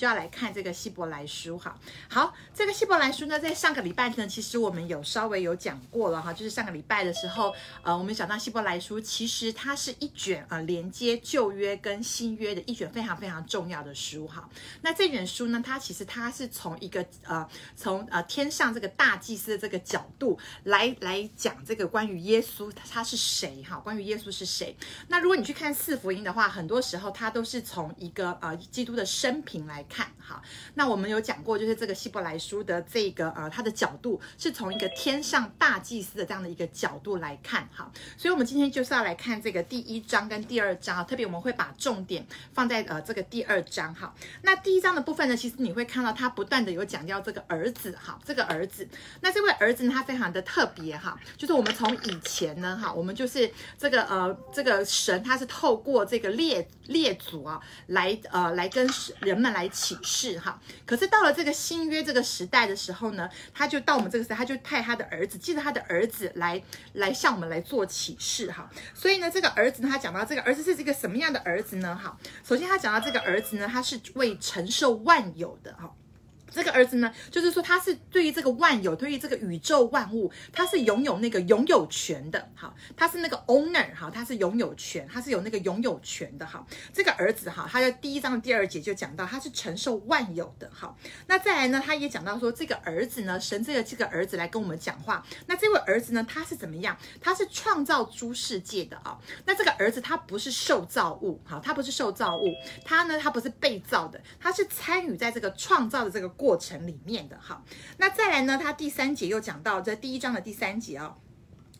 就要来看这个希伯来书哈。好，这个希伯来书呢，在上个礼拜呢，其实我们有稍微有讲过了哈，就是上个礼拜的时候，呃，我们讲到希伯来书，其实它是一卷、呃、连接旧约跟新约的一卷非常非常重要的书哈。那这卷书呢，它其实它是从一个呃从呃天上这个大祭司的这个角度来来讲这个关于耶稣他是谁哈，关于耶稣是谁。那如果你去看四福音的话，很多时候它都是从一个呃基督的生平来看哈。那我们有讲过，就是这个希伯来书的这个呃它的角度是从一个天上大祭司的这样的一个角度来看哈。所以我们今天就是要来看这个第一章跟第二章，特别我们会把重点放在呃这个第二章哈。那第一章的部分呢，其实你会看到他不断的有讲到这个儿子哈，这个儿子。那这位儿子呢，他非常的特别哈，就是我们从以前呢哈，我们就是这个呃这个神他是透过这个列列祖啊来呃来跟人们来启示哈。可是到了这个新约这个时代的时候呢，他就到我们这个时代，他就派他的儿子，记得他的儿子来来向我们来做启示哈。所以呢，这个儿子呢，他讲到这个儿子是一个什么样的儿子呢？哈，首先他讲到这个儿子呢，他是为承受万有的哈。这个儿子呢，就是说他是对于这个万有，对于这个宇宙万物，他是拥有那个拥有权的，哈，他是那个 owner，哈，他是拥有权，他是有那个拥有权的，哈。这个儿子哈，他在第一章的第二节就讲到他是承受万有的，哈。那再来呢，他也讲到说这个儿子呢，神这个这个儿子来跟我们讲话。那这位儿子呢，他是怎么样？他是创造诸世界的啊。那这个儿子他不是受造物，哈，他不是受造物，他呢，他不是被造的，他是参与在这个创造的这个。过程里面的哈，那再来呢？他第三节又讲到这第一章的第三节哦。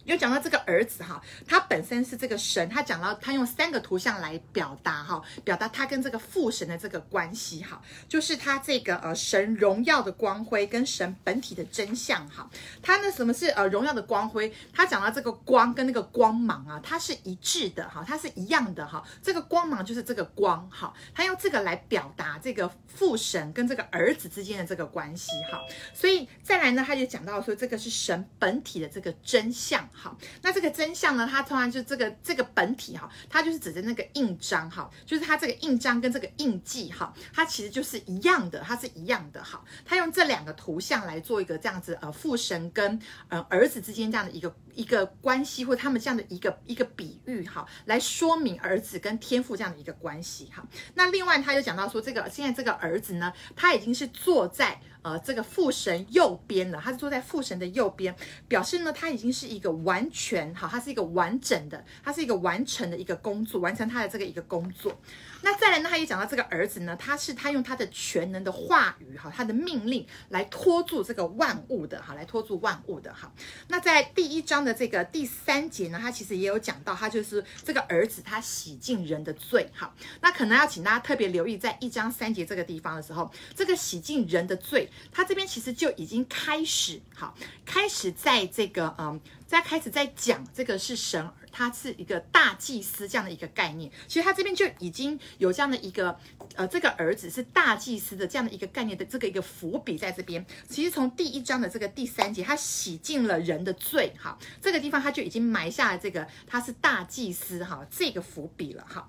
又讲到这个儿子哈，他本身是这个神，他讲到他用三个图像来表达哈，表达他跟这个父神的这个关系哈，就是他这个呃神荣耀的光辉跟神本体的真相哈。他呢，什么是呃荣耀的光辉？他讲到这个光跟那个光芒啊，它是一致的哈，它是一样的哈。这个光芒就是这个光哈，他用这个来表达这个父神跟这个儿子之间的这个关系哈。所以再来呢，他就讲到说这个是神本体的这个真相。好，那这个真相呢？它通常就这个这个本体哈，它就是指的那个印章哈，就是它这个印章跟这个印记哈，它其实就是一样的，它是一样的哈。它用这两个图像来做一个这样子呃父神跟呃儿子之间这样的一个一个关系，或他们这样的一个一个比喻哈，来说明儿子跟天父这样的一个关系哈。那另外他又讲到说，这个现在这个儿子呢，他已经是坐在。呃，这个父神右边了，他是坐在父神的右边，表示呢，他已经是一个完全好，他是一个完整的，他是一个完成的一个工作，完成他的这个一个工作。那再来呢，他也讲到这个儿子呢，他是他用他的全能的话语哈，他的命令来托住这个万物的哈，来托住万物的哈。那在第一章的这个第三节呢，他其实也有讲到，他就是这个儿子他洗净人的罪哈。那可能要请大家特别留意，在一章三节这个地方的时候，这个洗净人的罪。他这边其实就已经开始好，开始在这个嗯，在开始在讲这个是神，他是一个大祭司这样的一个概念。其实他这边就已经有这样的一个呃，这个儿子是大祭司的这样的一个概念的这个一个伏笔在这边。其实从第一章的这个第三节，他洗净了人的罪，哈，这个地方他就已经埋下了这个他是大祭司哈这个伏笔了，哈。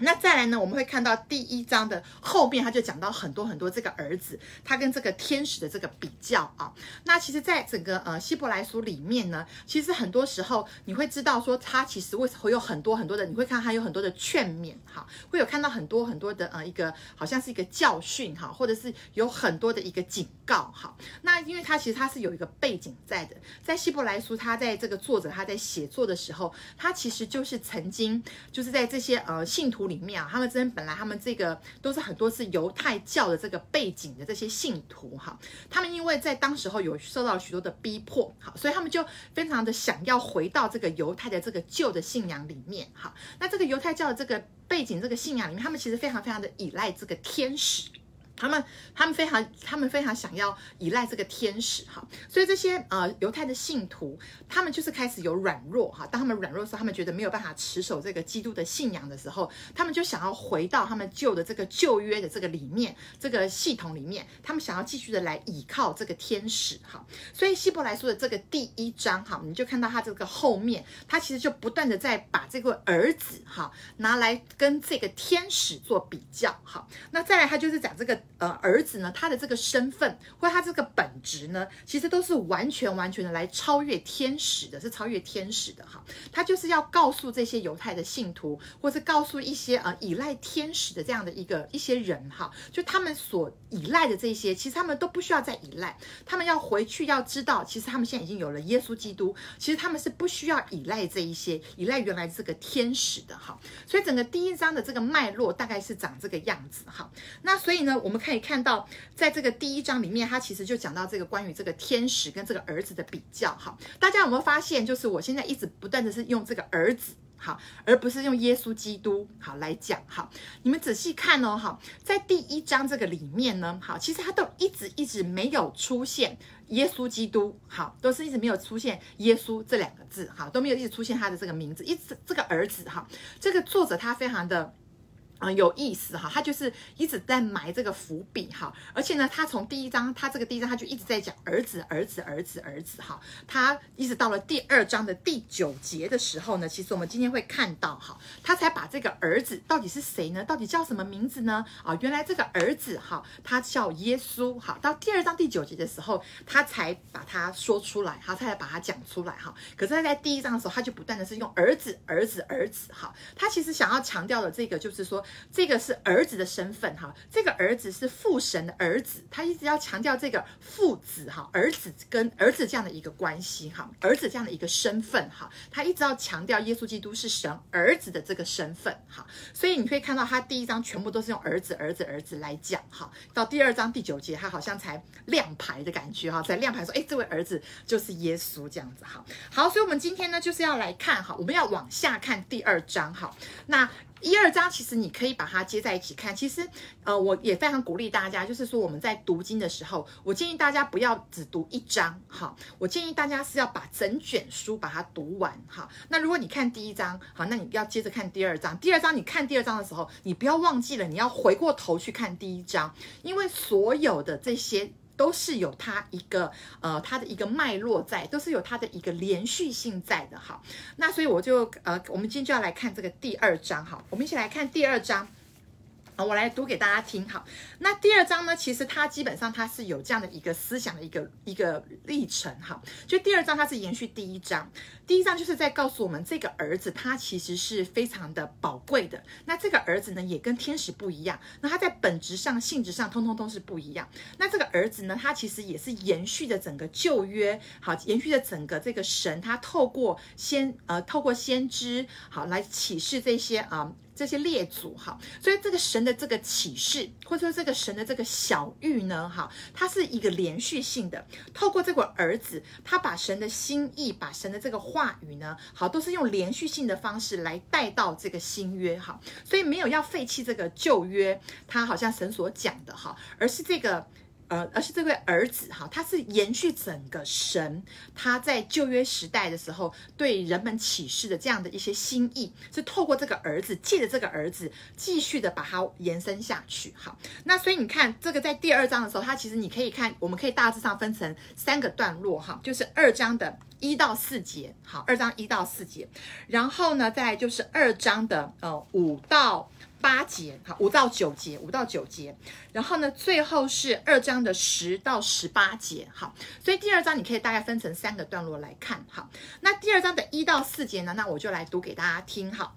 那再来呢，我们会看到第一章的后面，他就讲到很多很多这个儿子，他跟这个天使的这个比较啊。那其实，在整个呃希伯来书里面呢，其实很多时候你会知道说，他其实为什么会有很多很多的，你会看他有很多的劝勉哈，会有看到很多很多的呃一个好像是一个教训哈，或者是有很多的一个警告哈。那因为他其实他是有一个背景在的，在希伯来书，他在这个作者他在写作的时候，他其实就是曾经就是在这些呃信徒。里面啊，他们真本来他们这个都是很多是犹太教的这个背景的这些信徒哈，他们因为在当时候有受到许多的逼迫，好，所以他们就非常的想要回到这个犹太的这个旧的信仰里面哈。那这个犹太教的这个背景这个信仰里面，他们其实非常非常的依赖这个天使。他们他们非常他们非常想要依赖这个天使哈，所以这些呃犹太的信徒，他们就是开始有软弱哈。当他们软弱的时候，他们觉得没有办法持守这个基督的信仰的时候，他们就想要回到他们旧的这个旧约的这个里面这个系统里面，他们想要继续的来倚靠这个天使哈。所以希伯来书的这个第一章哈，你就看到他这个后面，他其实就不断的在把这个儿子哈拿来跟这个天使做比较哈。那再来他就是讲这个。呃儿子呢，他的这个身份或他这个本质呢，其实都是完全完全的来超越天使的，是超越天使的哈。他就是要告诉这些犹太的信徒，或是告诉一些呃依赖天使的这样的一个一些人哈，就他们所依赖的这些，其实他们都不需要再依赖，他们要回去要知道，其实他们现在已经有了耶稣基督，其实他们是不需要依赖这一些，依赖原来这个天使的哈。所以整个第一章的这个脉络大概是长这个样子哈。那所以呢，我们可以看到，在这个第一章里面，它其实就讲到这个关于这个天使跟这个儿子的比较哈。大家有没有发现，就是我现在一直不断的是用这个儿子。好，而不是用耶稣基督好来讲。好，你们仔细看哦。好，在第一章这个里面呢，好，其实他都一直一直没有出现耶稣基督。好，都是一直没有出现耶稣这两个字。好，都没有一直出现他的这个名字。一直这个儿子哈，这个作者他非常的。啊、有意思哈，他就是一直在埋这个伏笔哈，而且呢，他从第一章，他这个第一章他就一直在讲儿子，儿子，儿子，儿子哈，他一直到了第二章的第九节的时候呢，其实我们今天会看到哈，他才把这个儿子到底是谁呢？到底叫什么名字呢？啊，原来这个儿子哈，他叫耶稣哈，到第二章第九节的时候，他才把他说出来哈，他才把他讲出来哈。可是他在第一章的时候，他就不断的是用儿子，儿子，儿子哈，他其实想要强调的这个就是说。这个是儿子的身份哈，这个儿子是父神的儿子，他一直要强调这个父子哈，儿子跟儿子这样的一个关系哈，儿子这样的一个身份哈，他一直要强调耶稣基督是神儿子的这个身份哈，所以你可以看到他第一章全部都是用儿子儿子儿子来讲哈，到第二章第九节他好像才亮牌的感觉哈，在亮牌说哎，这位儿子就是耶稣这样子哈，好，所以我们今天呢就是要来看哈，我们要往下看第二章哈，那。一二章其实你可以把它接在一起看。其实，呃，我也非常鼓励大家，就是说我们在读经的时候，我建议大家不要只读一章，哈，我建议大家是要把整卷书把它读完，哈。那如果你看第一章，好，那你要接着看第二章。第二章你看第二章的时候，你不要忘记了，你要回过头去看第一章，因为所有的这些。都是有它一个呃，它的一个脉络在，都是有它的一个连续性在的哈。那所以我就呃，我们今天就要来看这个第二章哈，我们一起来看第二章。我来读给大家听。好，那第二章呢，其实它基本上它是有这样的一个思想的一个一个历程。哈，就第二章它是延续第一章，第一章就是在告诉我们这个儿子他其实是非常的宝贵的。那这个儿子呢，也跟天使不一样。那他在本质上、性质上，通通都是不一样。那这个儿子呢，他其实也是延续着整个旧约，好，延续着整个这个神，他透过先呃，透过先知，好来启示这些啊。这些列祖哈，所以这个神的这个启示，或者说这个神的这个晓諭呢，哈，它是一个连续性的。透过这个儿子，他把神的心意，把神的这个话语呢，好，都是用连续性的方式来带到这个新约哈。所以没有要废弃这个旧约，他好像神所讲的哈，而是这个。呃，而是这位儿子哈，他是延续整个神他在旧约时代的时候对人们启示的这样的一些心意，是透过这个儿子，借着这个儿子继续的把它延伸下去。好，那所以你看这个在第二章的时候，它其实你可以看，我们可以大致上分成三个段落哈，就是二章的一到四节，好，二章一到四节，然后呢，再就是二章的呃五到。八节，好，五到九节，五到九节，然后呢，最后是二章的十到十八节，好，所以第二章你可以大概分成三个段落来看，好，那第二章的一到四节呢，那我就来读给大家听，好，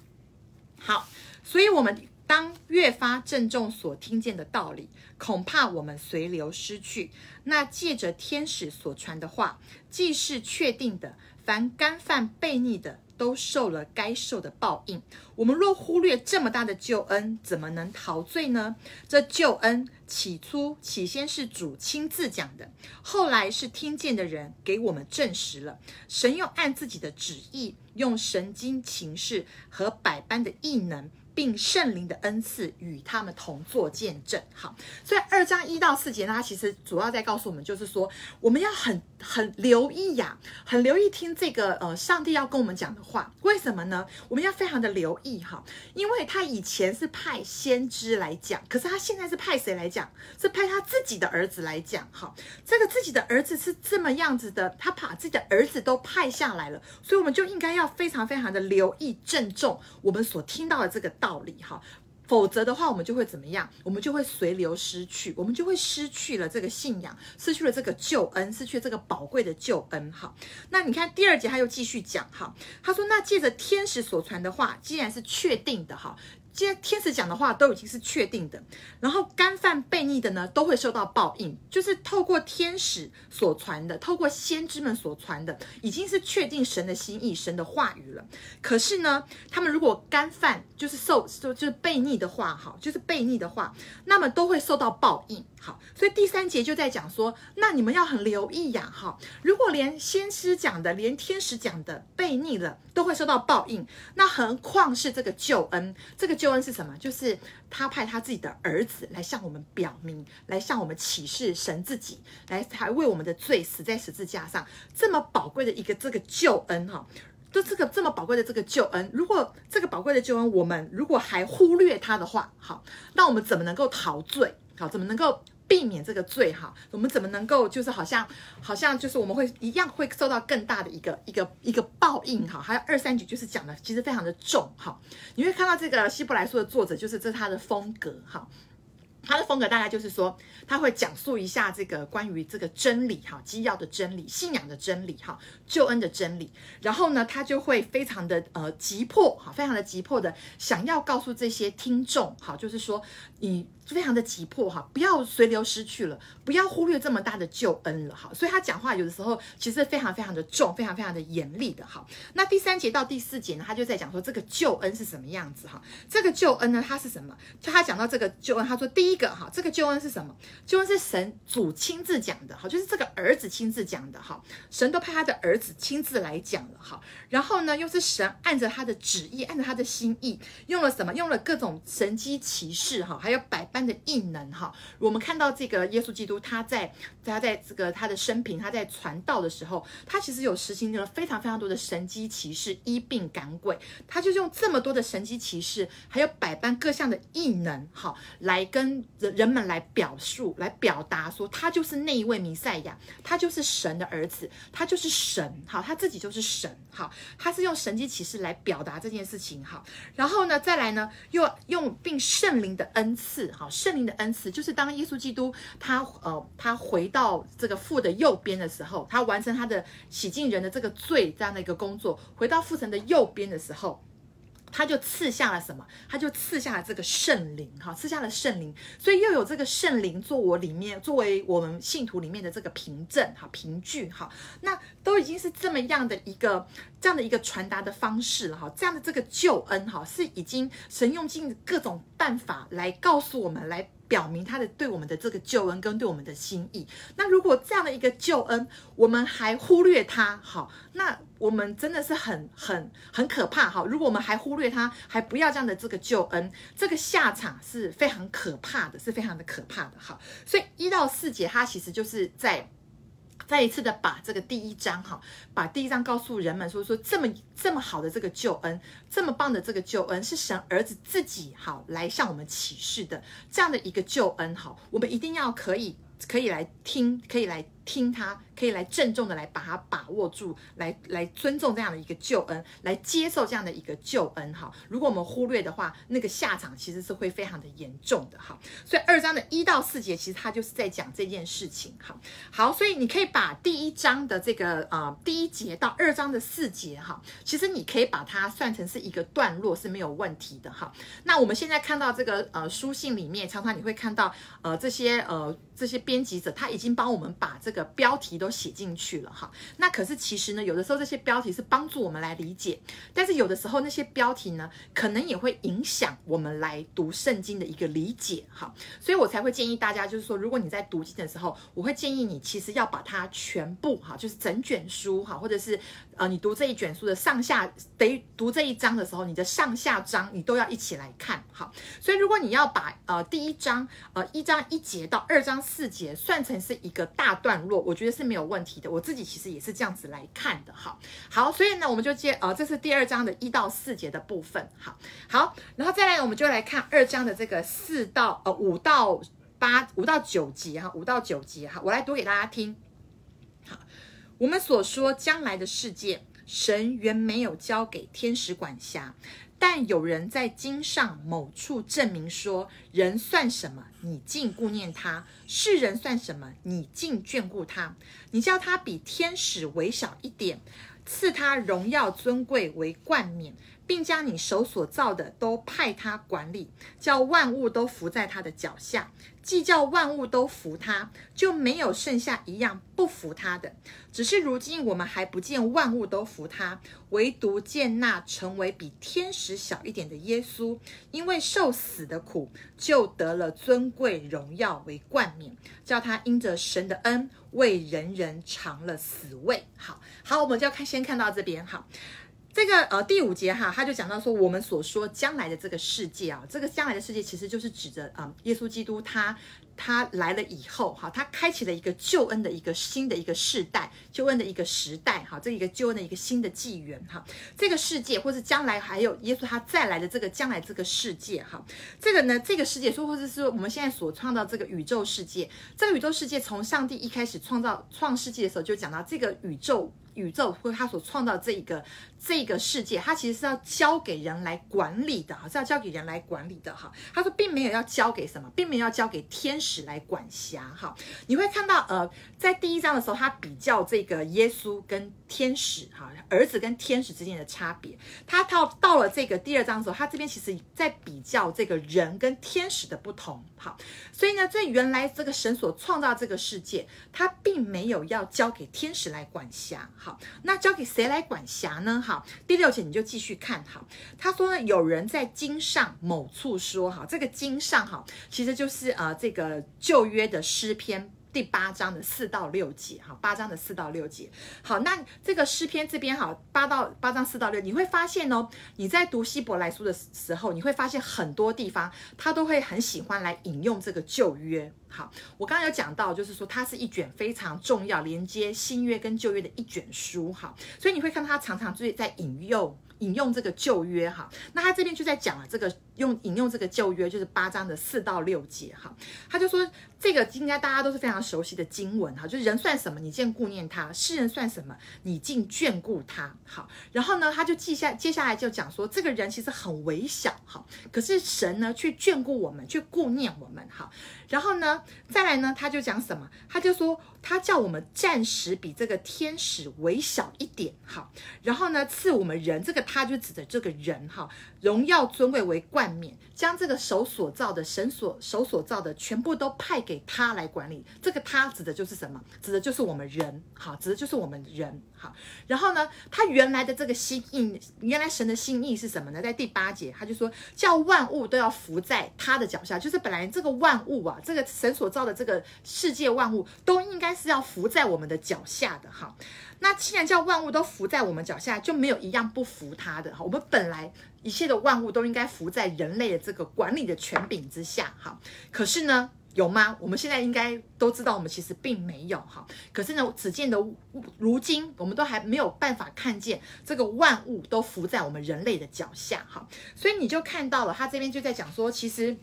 好，所以我们当越发郑重所听见的道理，恐怕我们随流失去，那借着天使所传的话，既是确定的，凡干犯悖逆的。都受了该受的报应。我们若忽略这么大的救恩，怎么能陶醉呢？这救恩起初起先是主亲自讲的，后来是听见的人给我们证实了。神又按自己的旨意，用神经情事和百般的异能。并圣灵的恩赐与他们同作见证。好，所以二章一到四节呢，它其实主要在告诉我们，就是说我们要很很留意呀，很留意听这个呃，上帝要跟我们讲的话。为什么呢？我们要非常的留意哈，因为他以前是派先知来讲，可是他现在是派谁来讲？是派他自己的儿子来讲。哈，这个自己的儿子是这么样子的，他把自己的儿子都派下来了，所以我们就应该要非常非常的留意、郑重我们所听到的这个。道理哈，否则的话，我们就会怎么样？我们就会随流失去，我们就会失去了这个信仰，失去了这个救恩，失去这个宝贵的救恩。哈，那你看第二节他又继续讲，哈，他说：“那借着天使所传的话，既然是确定的，哈。”今天天使讲的话都已经是确定的，然后干犯悖逆的呢，都会受到报应。就是透过天使所传的，透过先知们所传的，已经是确定神的心意、神的话语了。可是呢，他们如果干犯，就是受受就是悖逆的话，哈，就是悖逆的话，那么都会受到报应。好，所以第三节就在讲说，那你们要很留意呀，哈，如果连先知讲的，连天使讲的悖逆了，都会受到报应，那何况是这个救恩？这个救恩是什么？就是他派他自己的儿子来向我们表明，来向我们启示神自己，来还为我们的罪死在十字架上，这么宝贵的一个这个救恩，哈，就这个这么宝贵的这个救恩，如果这个宝贵的救恩我们如果还忽略它的话，好，那我们怎么能够陶醉？好，怎么能够避免这个罪？哈，我们怎么能够就是好像好像就是我们会一样会受到更大的一个一个一个报应？哈，还有二三节就是讲的其实非常的重。哈，你会看到这个希伯来书的作者就是这是他的风格。哈。他的风格大概就是说，他会讲述一下这个关于这个真理哈，基要的真理、信仰的真理哈、救恩的真理。然后呢，他就会非常的呃急迫哈，非常的急迫的想要告诉这些听众哈，就是说你非常的急迫哈，不要随流失去了，不要忽略这么大的救恩了哈。所以他讲话有的时候其实非常非常的重，非常非常的严厉的哈。那第三节到第四节呢，他就在讲说这个救恩是什么样子哈。这个救恩呢，它是什么？就他讲到这个救恩，他说第一。个哈，这个救恩是什么？救恩是神主亲自讲的哈，就是这个儿子亲自讲的哈，神都派他的儿子亲自来讲了哈。然后呢，又是神按着他的旨意，按着他的心意，用了什么？用了各种神机奇事哈，还有百般的异能哈。我们看到这个耶稣基督，他在他在这个他的生平，他在传道的时候，他其实有实行了非常非常多的神迹奇事，医病赶鬼，他就用这么多的神迹奇事，还有百般各项的异能哈，来跟。人们来表述、来表达说，他就是那一位弥赛亚，他就是神的儿子，他就是神，好，他自己就是神，好，他是用神迹启示来表达这件事情，哈，然后呢，再来呢，又用并圣灵的恩赐，好，圣灵的恩赐就是当耶稣基督他呃他回到这个父的右边的时候，他完成他的洗净人的这个罪这样的一个工作，回到父神的右边的时候。他就赐下了什么？他就赐下了这个圣灵，哈，赐下了圣灵，所以又有这个圣灵做我里面，作为我们信徒里面的这个凭证，哈，凭据，哈，那都已经是这么样的一个这样的一个传达的方式了，哈，这样的这个救恩，哈，是已经神用尽各种办法来告诉我们来。表明他的对我们的这个救恩跟对我们的心意。那如果这样的一个救恩，我们还忽略他，好，那我们真的是很很很可怕，哈。如果我们还忽略他，还不要这样的这个救恩，这个下场是非常可怕的，是非常的可怕的，哈。所以一到四节，他其实就是在。再一次的把这个第一章哈，把第一章告诉人们说说这么这么好的这个救恩，这么棒的这个救恩是神儿子自己好来向我们启示的这样的一个救恩哈，我们一定要可以可以来听，可以来。听他可以来郑重的来把它把握住，来来尊重这样的一个救恩，来接受这样的一个救恩哈。如果我们忽略的话，那个下场其实是会非常的严重的哈。所以二章的一到四节，其实他就是在讲这件事情哈。好，所以你可以把第一章的这个呃第一节到二章的四节哈，其实你可以把它算成是一个段落是没有问题的哈。那我们现在看到这个呃书信里面，常常你会看到呃这些呃这些编辑者他已经帮我们把这个。标题都写进去了哈，那可是其实呢，有的时候这些标题是帮助我们来理解，但是有的时候那些标题呢，可能也会影响我们来读圣经的一个理解哈，所以我才会建议大家，就是说，如果你在读经的时候，我会建议你其实要把它全部哈，就是整卷书哈，或者是呃，你读这一卷书的上下，得读这一章的时候，你的上下章你都要一起来看哈。所以如果你要把呃第一章呃一章一节到二章四节算成是一个大段落。我觉得是没有问题的，我自己其实也是这样子来看的，哈，好，所以呢，我们就接，呃，这是第二章的一到四节的部分，好，好，然后再来，我们就来看二章的这个四到呃五到八五到九节哈，五到九节哈，我来读给大家听，我们所说将来的世界，神原没有交给天使管辖。但有人在经上某处证明说：人算什么，你竟顾念他；世人算什么，你竟眷顾他？你叫他比天使微小一点，赐他荣耀尊贵为冠冕。并将你手所造的都派他管理，叫万物都伏在他的脚下。既叫万物都服他，就没有剩下一样不服他的。只是如今我们还不见万物都服他，唯独见那成为比天使小一点的耶稣，因为受死的苦，就得了尊贵荣耀为冠冕，叫他因着神的恩为人人尝了死味。好好，我们就要看先看到这边，好。这个呃第五节哈，他就讲到说，我们所说将来的这个世界啊，这个将来的世界其实就是指着啊、耶稣基督他他来了以后哈，他开启了一个救恩的一个新的一个世代，救恩的一个时代哈，这一个救恩的一个新的纪元哈，这个世界或是将来还有耶稣他再来的这个将来这个世界哈，这个呢这个世界说或者是我们现在所创造这个宇宙世界，这个宇宙世界从上帝一开始创造创世纪的时候就讲到这个宇宙。宇宙或他所创造这一个这个世界，他其实是要交给人来管理的，哈是要交给人来管理的哈。他说，并没有要交给什么，并没有要交给天使来管辖哈。你会看到，呃，在第一章的时候，他比较这个耶稣跟天使哈，儿子跟天使之间的差别。他到到了这个第二章的时候，他这边其实在比较这个人跟天使的不同。好，所以呢，在原来这个神所创造这个世界，他并没有要交给天使来管辖。好，那交给谁来管辖呢？哈好，第六节你就继续看。好，他说呢，有人在经上某处说，哈，这个经上哈，其实就是呃这个旧约的诗篇。第八章的四到六节，哈，八章的四到六节，好，那这个诗篇这边，哈，八到八章四到六，你会发现哦，你在读希伯来书的时候，你会发现很多地方，他都会很喜欢来引用这个旧约，好，我刚刚有讲到，就是说它是一卷非常重要连接新约跟旧约的一卷书，哈，所以你会看到他常常就是在引用。引用这个旧约哈，那他这边就在讲了这个用引用这个旧约，就是八章的四到六节哈，他就说这个应该大家都是非常熟悉的经文哈，就是人算什么，你竟顾念他；世人算什么，你竟眷顾他。好，然后呢，他就记下接下来就讲说，这个人其实很微小哈，可是神呢却眷顾我们，却顾念我们哈。然后呢，再来呢，他就讲什么？他就说。他叫我们暂时比这个天使微小一点，好，然后呢，赐我们人，这个他就指的这个人，哈，荣耀尊贵为冠冕，将这个手所造的神所手所造的全部都派给他来管理。这个他指的就是什么？指的就是我们人，好，指的就是我们人，好。然后呢，他原来的这个心意，原来神的心意是什么呢？在第八节，他就说叫万物都要伏在他的脚下，就是本来这个万物啊，这个神所造的这个世界万物都应该。是要伏在我们的脚下的哈，那既然叫万物都伏在我们脚下，就没有一样不服他的哈。我们本来一切的万物都应该伏在人类的这个管理的权柄之下哈。可是呢，有吗？我们现在应该都知道，我们其实并没有哈。可是呢，只见得如今，我们都还没有办法看见这个万物都服在我们人类的脚下哈。所以你就看到了，他这边就在讲说，其实。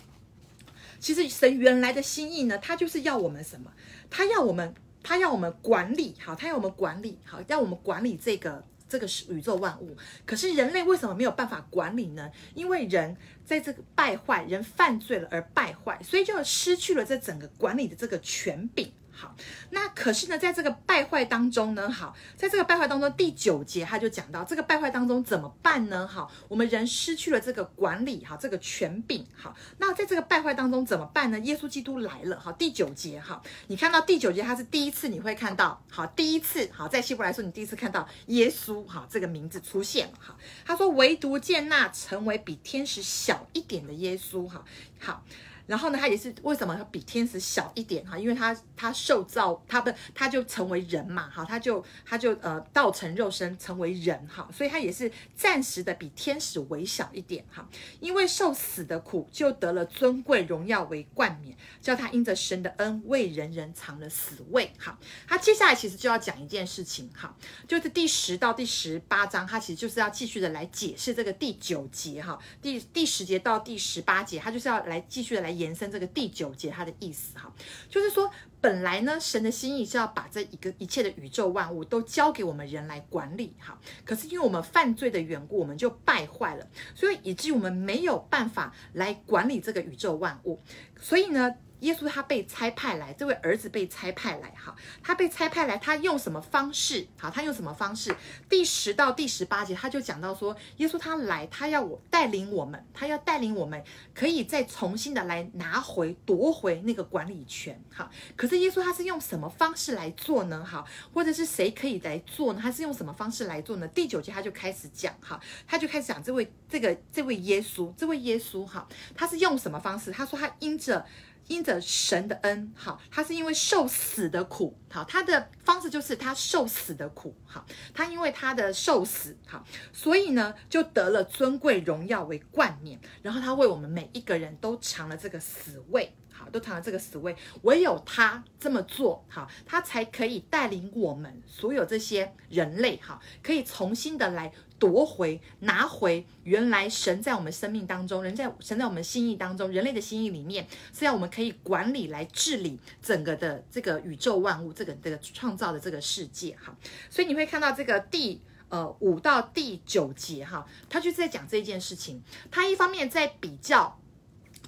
其实神原来的心意呢，他就是要我们什么？他要我们，他要我们管理好，他要我们管理好，要我们管理这个这个是宇宙万物。可是人类为什么没有办法管理呢？因为人在这个败坏，人犯罪了而败坏，所以就失去了这整个管理的这个权柄。好，那可是呢，在这个败坏当中呢，好，在这个败坏当中，第九节他就讲到这个败坏当中怎么办呢？好，我们人失去了这个管理，哈，这个权柄，好，那在这个败坏当中怎么办呢？耶稣基督来了，好，第九节，哈，你看到第九节，他是第一次你会看到，好，第一次，好，在希伯来说，你第一次看到耶稣，哈，这个名字出现了，哈，他说唯独见那成为比天使小一点的耶稣，哈，好。然后呢，他也是为什么比天使小一点哈？因为他他受造，他不他就成为人嘛，哈，他就他就呃道成肉身成为人哈，所以他也是暂时的比天使微小一点哈。因为受死的苦，就得了尊贵荣耀为冠冕，叫他因着神的恩为人人尝了死味。哈，他接下来其实就要讲一件事情哈，就是第十到第十八章，他其实就是要继续的来解释这个第九节哈，第第十节到第十八节，他就是要来继续的来。延伸这个第九节它的意思哈，就是说本来呢，神的心意是要把这一个一切的宇宙万物都交给我们人来管理哈，可是因为我们犯罪的缘故，我们就败坏了，所以以至于我们没有办法来管理这个宇宙万物，所以呢。耶稣他被差派来，这位儿子被差派来，哈，他被差派来，他用什么方式？好，他用什么方式？第十到第十八节，他就讲到说，耶稣他来，他要我带领我们，他要带领我们，可以再重新的来拿回、夺回那个管理权，好。可是耶稣他是用什么方式来做呢？好，或者是谁可以来做呢？他是用什么方式来做呢？第九节他就开始讲，哈，他就开始讲这位这个这位耶稣，这位耶稣，哈，他是用什么方式？他说他因着。因着神的恩，好，他是因为受死的苦，好，他的方式就是他受死的苦，好，他因为他的受死，好，所以呢就得了尊贵荣耀为冠冕，然后他为我们每一个人都尝了这个死味，好，都尝了这个死味，唯有他这么做，好，他才可以带领我们所有这些人类，好，可以重新的来。夺回、拿回原来神在我们生命当中，人在神在我们心意当中，人类的心意里面是要我们可以管理来治理整个的这个宇宙万物，这个这个创造的这个世界哈。所以你会看到这个第呃五到第九节哈，他就在讲这件事情。他一方面在比较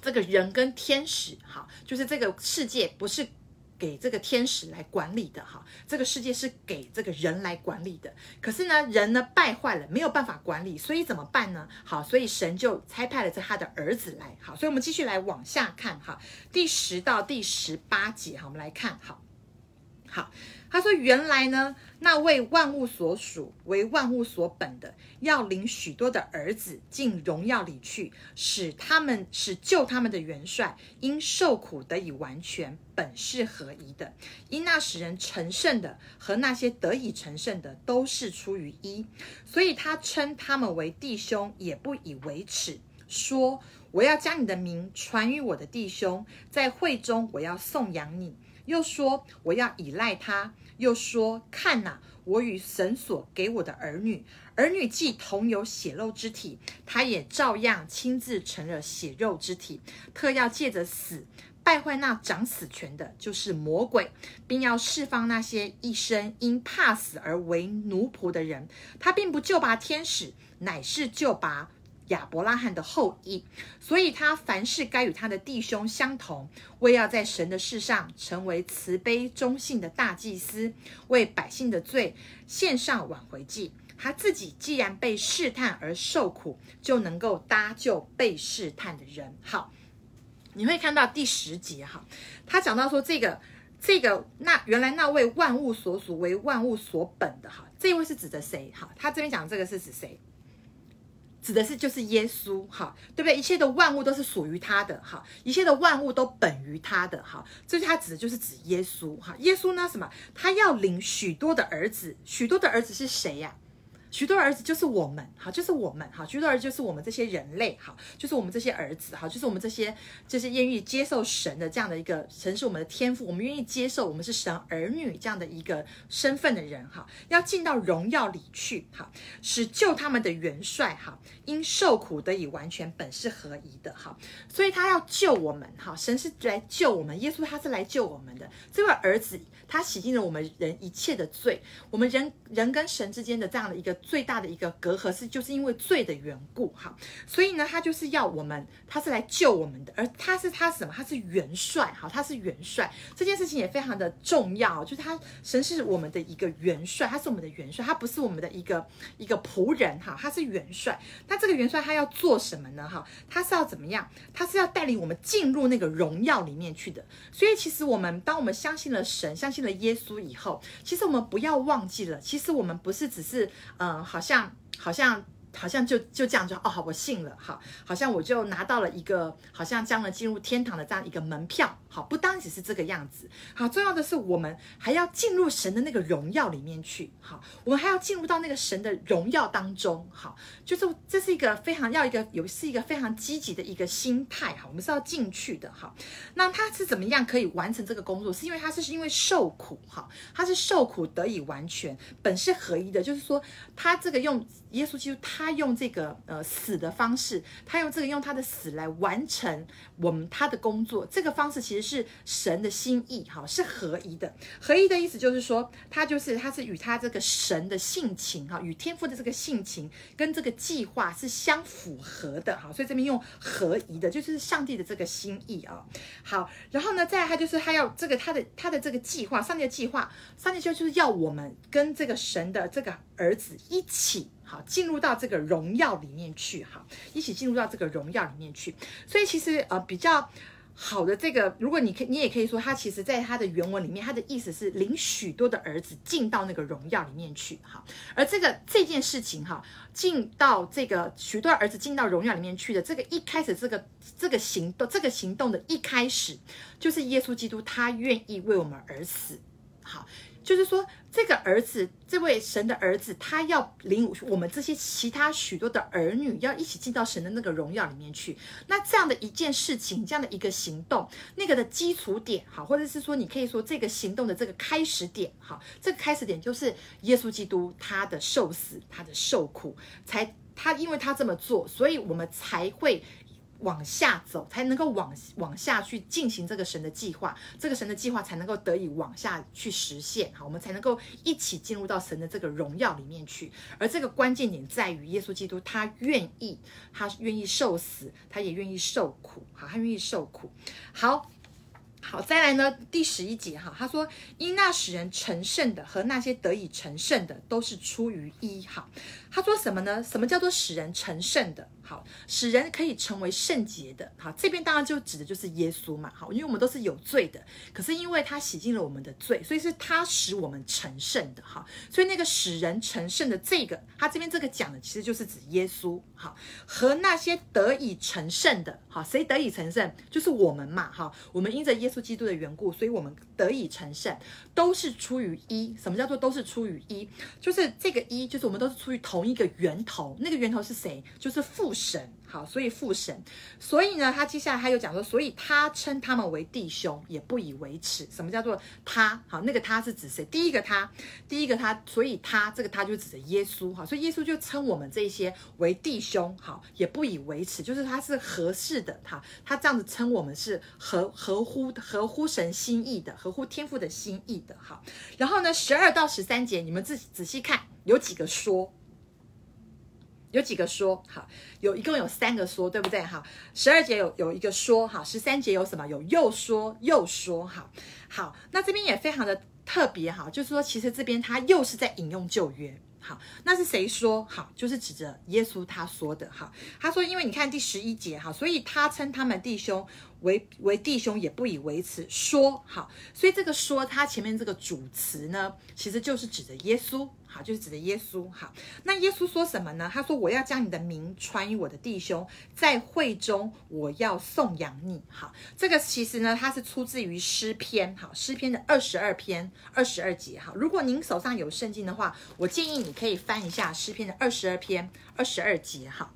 这个人跟天使哈，就是这个世界不是。给这个天使来管理的哈，这个世界是给这个人来管理的。可是呢，人呢败坏了，没有办法管理，所以怎么办呢？好，所以神就差派了这他的儿子来。好，所以我们继续来往下看哈，第十到第十八节哈，我们来看好。好，他说：“原来呢，那为万物所属、为万物所本的，要领许多的儿子进荣耀里去，使他们使救他们的元帅因受苦得以完全，本是合宜的。因那使人成圣的和那些得以成圣的，都是出于一，所以他称他们为弟兄，也不以为耻，说：我要将你的名传与我的弟兄，在会中我要颂扬你。”又说我要倚赖他，又说看哪，我与神所给我的儿女，儿女既同有血肉之体，他也照样亲自成了血肉之体，特要借着死败坏那掌死权的，就是魔鬼，并要释放那些一生因怕死而为奴仆的人。他并不救拔天使，乃是救拔。亚伯拉罕的后裔，所以他凡事该与他的弟兄相同，为要在神的事上成为慈悲忠信的大祭司，为百姓的罪献上挽回祭。他自己既然被试探而受苦，就能够搭救被试探的人。好，你会看到第十节哈，他讲到说这个这个那原来那位万物所属为万物所本的哈，这一位是指的谁？哈，他这边讲这个是指谁？指的是就是耶稣，哈，对不对？一切的万物都是属于他的，哈，一切的万物都本于他的，哈，这是他指的就是指耶稣，哈，耶稣呢什么？他要领许多的儿子，许多的儿子是谁呀？许多儿子就是我们，好，就是我们，好，许多儿子就是我们这些人类，好，就是我们这些儿子，好，就是我们这些，就是愿意接受神的这样的一个，神是我们的天赋，我们愿意接受我们是神儿女这样的一个身份的人，哈，要进到荣耀里去，哈，使救他们的元帅，哈，因受苦得以完全，本是合宜的，哈，所以他要救我们，哈，神是来救我们，耶稣他是来救我们的，这位儿子他洗净了我们人一切的罪，我们人人跟神之间的这样的一个。最大的一个隔阂是，就是因为罪的缘故，哈，所以呢，他就是要我们，他是来救我们的，而他是他什么？他是元帅，哈，他是元帅。这件事情也非常的重要，就是他神是我们的一个元帅，他是我们的元帅，他不是我们的一个一个仆人，哈，他是元帅。那这个元帅他要做什么呢？哈，他是要怎么样？他是要带领我们进入那个荣耀里面去的。所以其实我们当我们相信了神，相信了耶稣以后，其实我们不要忘记了，其实我们不是只是呃。好像，好像。好像就就这样就哦，好，我信了，好，好像我就拿到了一个好像将来进入天堂的这样一个门票，好，不单只是这个样子，好，重要的是我们还要进入神的那个荣耀里面去，好，我们还要进入到那个神的荣耀当中，好，就是这是一个非常要一个有是一个非常积极的一个心态，哈，我们是要进去的，哈，那他是怎么样可以完成这个工作？是因为他是因为受苦，哈，他是受苦得以完全，本是合一的，就是说他这个用耶稣基督他。他用这个呃死的方式，他用这个用他的死来完成我们他的工作。这个方式其实是神的心意，哈，是合一的。合一的意思就是说，他就是他是与他这个神的性情，哈，与天父的这个性情跟这个计划是相符合的，哈。所以这边用合一的，就是上帝的这个心意啊。好，然后呢，再来他就是他要这个他的他的这个计划，上帝的计划，上帝就就是要我们跟这个神的这个儿子一起。好，进入到这个荣耀里面去，好，一起进入到这个荣耀里面去。所以其实呃比较好的这个，如果你可你也可以说，他其实在他的原文里面，他的意思是领许多的儿子进到那个荣耀里面去，好。而这个这件事情哈，进到这个许多儿子进到荣耀里面去的这个一开始这个这个行动，这个行动的一开始，就是耶稣基督他愿意为我们而死，好。就是说，这个儿子，这位神的儿子，他要领我们这些其他许多的儿女，要一起进到神的那个荣耀里面去。那这样的一件事情，这样的一个行动，那个的基础点，好，或者是说，你可以说这个行动的这个开始点，好，这个开始点就是耶稣基督他的受死，他的受苦，才他因为他这么做，所以我们才会。往下走，才能够往往下去进行这个神的计划，这个神的计划才能够得以往下去实现。好，我们才能够一起进入到神的这个荣耀里面去。而这个关键点在于，耶稣基督他愿意，他愿意受死，他也愿意受苦。好，他愿意受苦。好。好，再来呢，第十一节哈，他说，因那使人成圣的和那些得以成圣的，都是出于一。好，他说什么呢？什么叫做使人成圣的？好，使人可以成为圣洁的。好，这边当然就指的就是耶稣嘛。好，因为我们都是有罪的，可是因为他洗净了我们的罪，所以是他使我们成圣的。哈，所以那个使人成圣的这个，他这边这个讲的其实就是指耶稣。好，和那些得以成圣的，好，谁得以成圣？就是我们嘛。哈，我们因着耶稣。基督的缘故，所以我们得以成圣，都是出于一。什么叫做都是出于一？就是这个一，就是我们都是出于同一个源头。那个源头是谁？就是父神。好，所以父神，所以呢，他接下来他又讲说，所以他称他们为弟兄，也不以为耻。什么叫做他？好，那个他是指谁？第一个他，第一个他，所以他这个他就指着耶稣。好，所以耶稣就称我们这些为弟兄。好，也不以为耻，就是他是合适的。哈他这样子称我们是合合乎合乎神心意的，合乎天父的心意的。好，然后呢，十二到十三节，你们自己仔细看，有几个说。有几个说好，有一共有三个说，对不对？好，十二节有有一个说好，十三节有什么？有又说又说好，好，那这边也非常的特别哈，就是说其实这边他又是在引用旧约。好，那是谁说？好，就是指着耶稣他说的。哈，他说，因为你看第十一节，哈，所以他称他们弟兄为为弟兄，也不以为耻。说好，所以这个说，他前面这个主词呢，其实就是指着耶稣。好，就是指的耶稣。好，那耶稣说什么呢？他说：“我要将你的名传于我的弟兄，在会中我要颂扬你。”好，这个其实呢，它是出自于诗篇。好，诗篇的二十二篇二十二节。好，如果您手上有圣经的话，我建议你可以翻一下诗篇的二十二篇二十二节。好。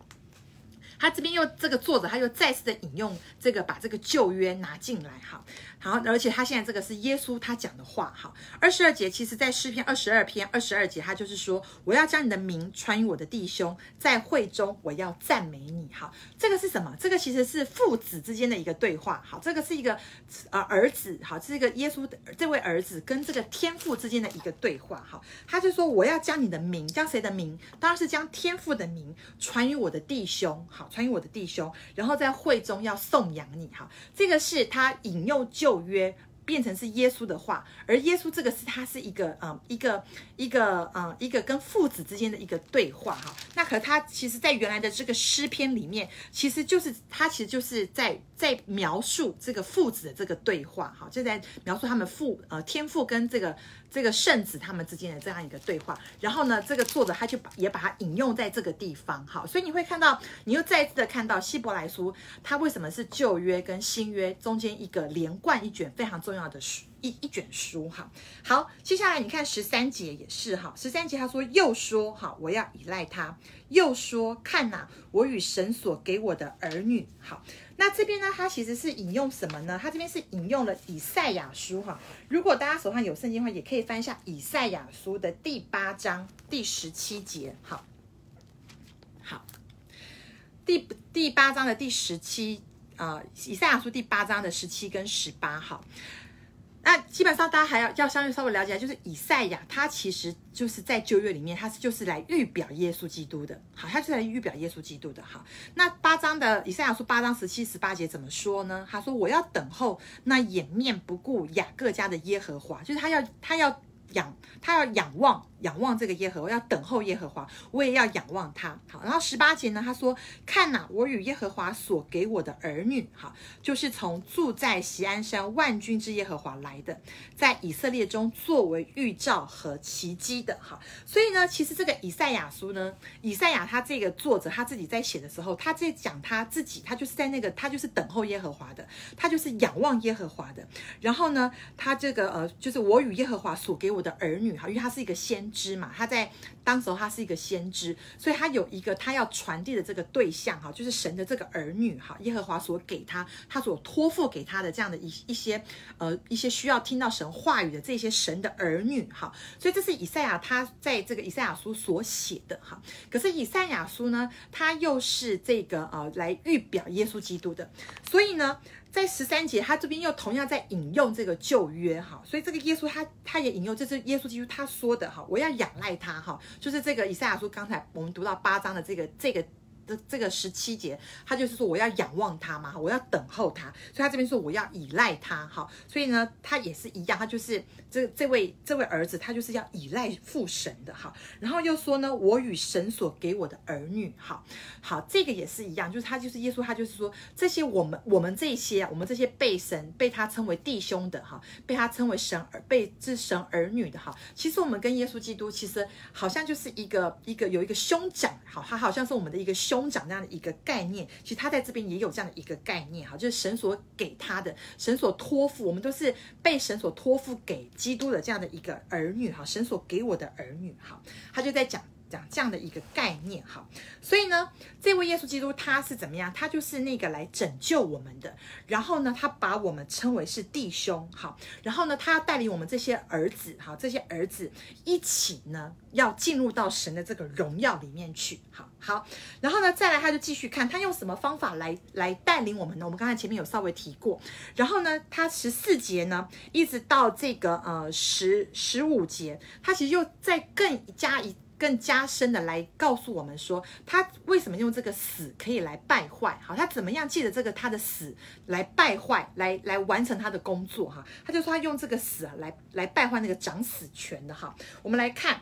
他这边又这个作者，他又再次的引用这个，把这个旧约拿进来，哈，好，而且他现在这个是耶稣他讲的话，哈，二十二节，其实在诗篇二十二篇二十二节，他就是说，我要将你的名传于我的弟兄，在会中我要赞美你，哈，这个是什么？这个其实是父子之间的一个对话，好，这个是一个呃儿子，好，这个耶稣的这位儿子跟这个天父之间的一个对话，哈，他就说我要将你的名，将谁的名？当然是将天父的名传于我的弟兄，好。传于我的弟兄，然后在会中要颂扬你，哈，这个是他引用旧约。变成是耶稣的话，而耶稣这个是他是一个嗯一个一个嗯一个跟父子之间的一个对话哈。那可他其实，在原来的这个诗篇里面，其实就是他其实就是在在描述这个父子的这个对话哈，就在描述他们父呃天父跟这个这个圣子他们之间的这样一个对话。然后呢，这个作者他就把也把它引用在这个地方哈，所以你会看到，你又再一次的看到希伯来书，它为什么是旧约跟新约中间一个连贯一卷非常重要。的书一一卷书哈，好，接下来你看十三节也是哈，十三节他说又说哈，我要依赖他，又说看哪，我与神所给我的儿女好，那这边呢，它其实是引用什么呢？它这边是引用了以赛亚书哈，如果大家手上有圣经的话，也可以翻一下以赛亚书的第八章第十七节，好好。第第八章的第十七，啊，以赛亚书第八章的十七跟十八号。那基本上大家还要要相对稍微了解，就是以赛亚他其实就是在旧约里面，他是就是来预表耶稣基督的，好，他就是来预表耶稣基督的，好。那八章的以赛亚书八章十七十八节怎么说呢？他说：“我要等候那掩面不顾雅各家的耶和华，就是他要他要仰他要仰望。”仰望这个耶和华，要等候耶和华，我也要仰望他。好，然后十八节呢，他说：“看哪，我与耶和华所给我的儿女，哈，就是从住在锡安山万军之耶和华来的，在以色列中作为预兆和奇迹的。”哈，所以呢，其实这个以赛亚书呢，以赛亚他这个作者他自己在写的时候，他在讲他自己，他就是在那个他就是等候耶和华的，他就是仰望耶和华的。然后呢，他这个呃，就是我与耶和华所给我的儿女，哈，因为他是一个先。知嘛，他在当时候他是一个先知，所以他有一个他要传递的这个对象哈，就是神的这个儿女哈，耶和华所给他，他所托付给他的这样的一一些呃一些需要听到神话语的这些神的儿女哈，所以这是以赛亚他在这个以赛亚书所写的哈。可是以赛亚书呢，他又是这个呃来预表耶稣基督的，所以呢。在十三节，他这边又同样在引用这个旧约哈，所以这个耶稣他他也引用，这是耶稣基督他说的哈，我要仰赖他哈，就是这个以赛亚书刚才我们读到八章的这个这个。这这个十七节，他就是说我要仰望他嘛，我要等候他，所以他这边说我要依赖他，哈，所以呢，他也是一样，他就是这这位这位儿子，他就是要依赖父神的，哈，然后又说呢，我与神所给我的儿女，好，好，这个也是一样，就是他就是耶稣，他就是说这些我们我们这些我们这些被神被他称为弟兄的，哈，被他称为神儿被是神儿女的，哈，其实我们跟耶稣基督其实好像就是一个一个有一个兄长，好，他好像是我们的一个兄。中长这样的一个概念，其实他在这边也有这样的一个概念哈，就是神所给他的，神所托付，我们都是被神所托付给基督的这样的一个儿女哈，神所给我的儿女哈，他就在讲。讲这样的一个概念哈，所以呢，这位耶稣基督他是怎么样？他就是那个来拯救我们的。然后呢，他把我们称为是弟兄，好。然后呢，他要带领我们这些儿子，好，这些儿子一起呢，要进入到神的这个荣耀里面去，好好。然后呢，再来他就继续看他用什么方法来来带领我们呢？我们刚才前面有稍微提过。然后呢，他十四节呢，一直到这个呃十十五节，他其实又再更加一。更加深的来告诉我们说，他为什么用这个死可以来败坏？好，他怎么样借着这个他的死来败坏，来来完成他的工作？哈，他就说他用这个死啊来来败坏那个长死权的。哈，我们来看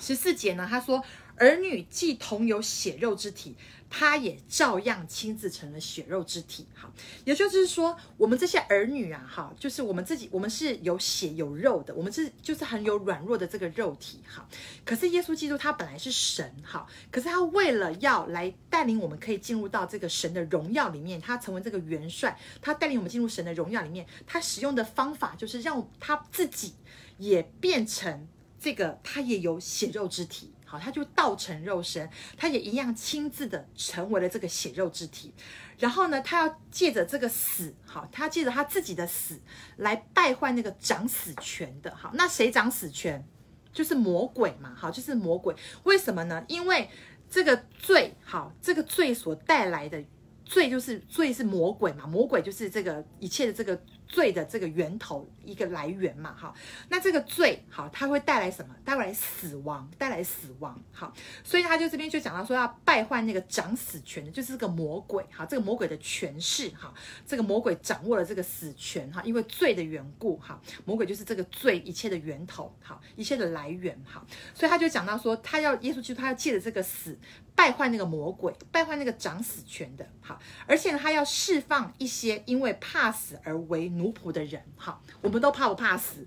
十四节呢，他说儿女既同有血肉之体。他也照样亲自成了血肉之体，好，也就是说，我们这些儿女啊，哈，就是我们自己，我们是有血有肉的，我们是就是很有软弱的这个肉体，哈。可是耶稣基督他本来是神，哈，可是他为了要来带领我们，可以进入到这个神的荣耀里面，他成为这个元帅，他带领我们进入神的荣耀里面，他使用的方法就是让他自己也变成这个，他也有血肉之体。好，他就道成肉身，他也一样亲自的成为了这个血肉之体。然后呢，他要借着这个死，好，他借着他自己的死来败坏那个掌死权的。好，那谁掌死权？就是魔鬼嘛。好，就是魔鬼。为什么呢？因为这个罪，好，这个罪所带来的罪就是罪是魔鬼嘛。魔鬼就是这个一切的这个。罪的这个源头一个来源嘛，哈，那这个罪好，它会带来什么？带来死亡，带来死亡，好，所以他就这边就讲到说要败坏那个掌死权的，就是这个魔鬼，哈，这个魔鬼的权势，哈，这个魔鬼掌握了这个死权，哈，因为罪的缘故，哈，魔鬼就是这个罪一切的源头，好，一切的来源，哈，所以他就讲到说，他要耶稣基督，他要借着这个死。败坏那个魔鬼，败坏那个掌死权的，好，而且呢，他要释放一些因为怕死而为奴仆的人，好，我们都怕不怕死？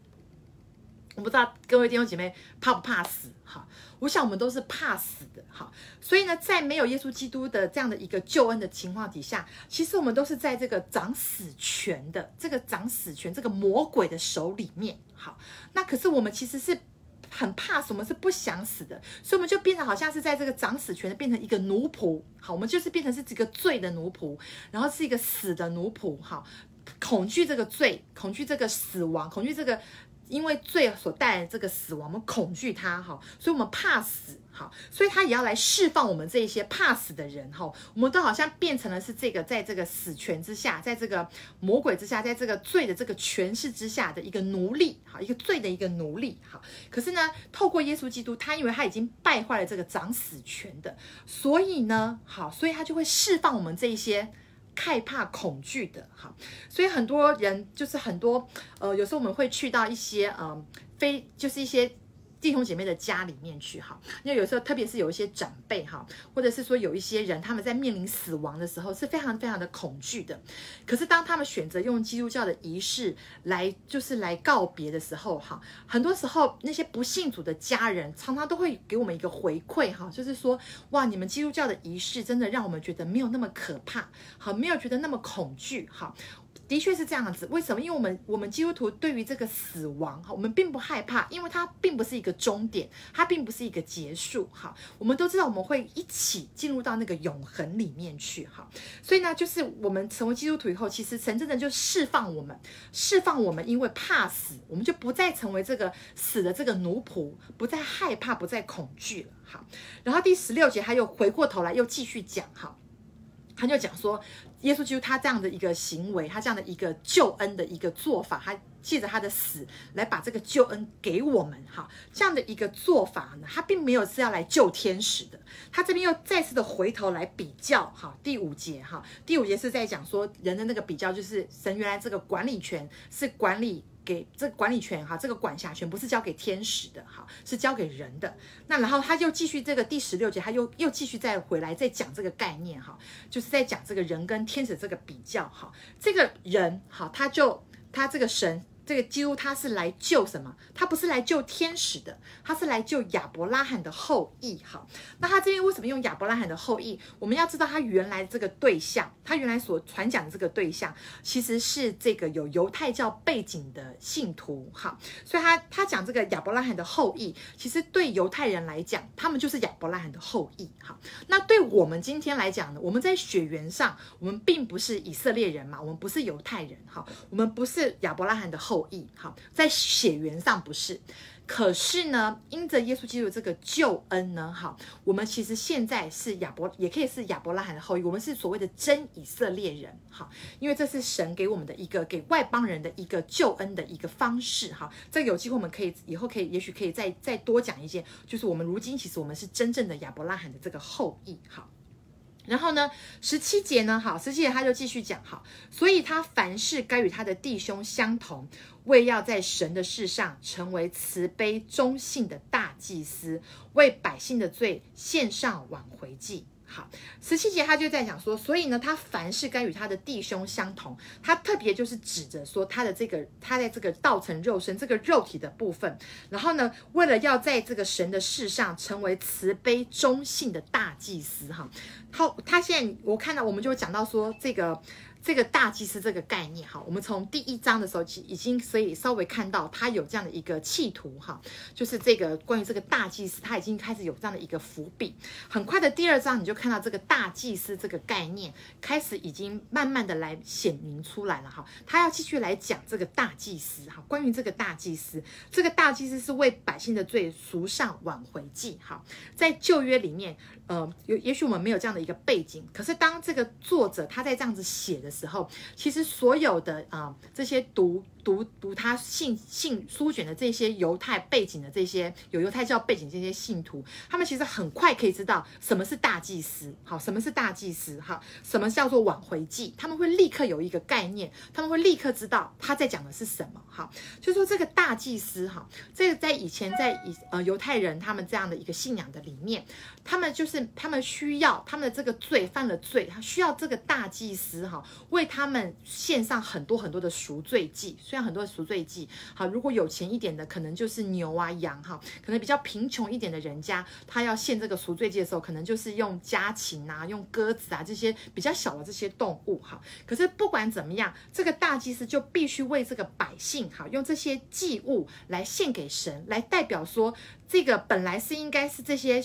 我不知道各位弟兄姐妹怕不怕死？哈，我想我们都是怕死的，哈，所以呢，在没有耶稣基督的这样的一个救恩的情况底下，其实我们都是在这个掌死权的这个掌死权这个魔鬼的手里面，好，那可是我们其实是。很怕什么是不想死的，所以我们就变成好像是在这个掌死权的变成一个奴仆，好，我们就是变成是这个罪的奴仆，然后是一个死的奴仆，好，恐惧这个罪，恐惧这个死亡，恐惧这个因为罪所带来的这个死亡，我们恐惧它哈，所以我们怕死。哈，所以他也要来释放我们这一些怕死的人哈，我们都好像变成了是这个在这个死权之下，在这个魔鬼之下，在这个罪的这个权势之下的一个奴隶，哈，一个罪的一个奴隶，哈。可是呢，透过耶稣基督，他因为他已经败坏了这个掌死权的，所以呢，好，所以他就会释放我们这一些害怕恐惧的，好。所以很多人就是很多呃，有时候我们会去到一些呃，非就是一些。弟兄姐妹的家里面去哈，因为有时候特别是有一些长辈哈，或者是说有一些人他们在面临死亡的时候是非常非常的恐惧的。可是当他们选择用基督教的仪式来就是来告别的时候哈，很多时候那些不信主的家人常常都会给我们一个回馈哈，就是说哇，你们基督教的仪式真的让我们觉得没有那么可怕，好，没有觉得那么恐惧哈。的确是这样子，为什么？因为我们我们基督徒对于这个死亡哈，我们并不害怕，因为它并不是一个终点，它并不是一个结束哈。我们都知道我们会一起进入到那个永恒里面去哈。所以呢，就是我们成为基督徒以后，其实神真的就释放我们，释放我们，因为怕死，我们就不再成为这个死的这个奴仆，不再害怕，不再恐惧了。哈，然后第十六节他又回过头来又继续讲哈，他就讲说。耶稣基督他这样的一个行为，他这样的一个救恩的一个做法，他借着他的死来把这个救恩给我们，哈，这样的一个做法呢，他并没有是要来救天使的，他这边又再次的回头来比较，哈，第五节，哈，第五节是在讲说人的那个比较，就是神原来这个管理权是管理。给这个管理权哈，这个管辖权不是交给天使的哈，是交给人的。那然后他就继续这个第十六节，他又又继续再回来再讲这个概念哈，就是在讲这个人跟天使这个比较哈。这个人哈，他就他这个神。这个基督他是来救什么？他不是来救天使的，他是来救亚伯拉罕的后裔。好，那他这边为什么用亚伯拉罕的后裔？我们要知道他原来这个对象，他原来所传讲的这个对象，其实是这个有犹太教背景的信徒。好，所以他他讲这个亚伯拉罕的后裔，其实对犹太人来讲，他们就是亚伯拉罕的后裔。好，那对我们今天来讲呢，我们在血缘上，我们并不是以色列人嘛，我们不是犹太人。好，我们不是亚伯拉罕的后。后裔好，在血缘上不是，可是呢，因着耶稣基督这个救恩呢，好，我们其实现在是亚伯，也可以是亚伯拉罕的后裔，我们是所谓的真以色列人，好，因为这是神给我们的一个给外邦人的一个救恩的一个方式，哈，这个有机会我们可以以后可以，也许可以再再多讲一些，就是我们如今其实我们是真正的亚伯拉罕的这个后裔，好。然后呢，十七节呢，好，十七节他就继续讲，好，所以他凡事该与他的弟兄相同，为要在神的事上成为慈悲忠信的大祭司，为百姓的罪献上挽回祭。好，十七节他就在讲说，所以呢，他凡事该与他的弟兄相同，他特别就是指着说他的这个，他在这个道成肉身这个肉体的部分，然后呢，为了要在这个神的世上成为慈悲中性的大祭司，哈，好，他现在我看到我们就讲到说这个。这个大祭司这个概念哈，我们从第一章的时候已已经所以稍微看到他有这样的一个企图哈，就是这个关于这个大祭司他已经开始有这样的一个伏笔。很快的第二章你就看到这个大祭司这个概念开始已经慢慢的来显明出来了哈，他要继续来讲这个大祭司哈，关于这个大祭司，这个大祭司是为百姓的罪赎上挽回祭哈，在旧约里面。呃，有也许我们没有这样的一个背景，可是当这个作者他在这样子写的时候，其实所有的啊、呃、这些读。读读他信信书卷的这些犹太背景的这些有犹太教背景这些信徒，他们其实很快可以知道什么是大祭司，好，什么是大祭司，好，什么叫做挽回祭，他们会立刻有一个概念，他们会立刻知道他在讲的是什么，好，就说这个大祭司，哈，这个在以前在以呃犹太人他们这样的一个信仰的里面，他们就是他们需要他们的这个罪犯了罪，他需要这个大祭司，哈，为他们献上很多很多的赎罪祭。虽然很多的赎罪祭，好，如果有钱一点的，可能就是牛啊羊哈，可能比较贫穷一点的人家，他要献这个赎罪祭的时候，可能就是用家禽啊，用鸽子啊这些比较小的这些动物哈。可是不管怎么样，这个大祭司就必须为这个百姓哈，用这些祭物来献给神，来代表说，这个本来是应该是这些。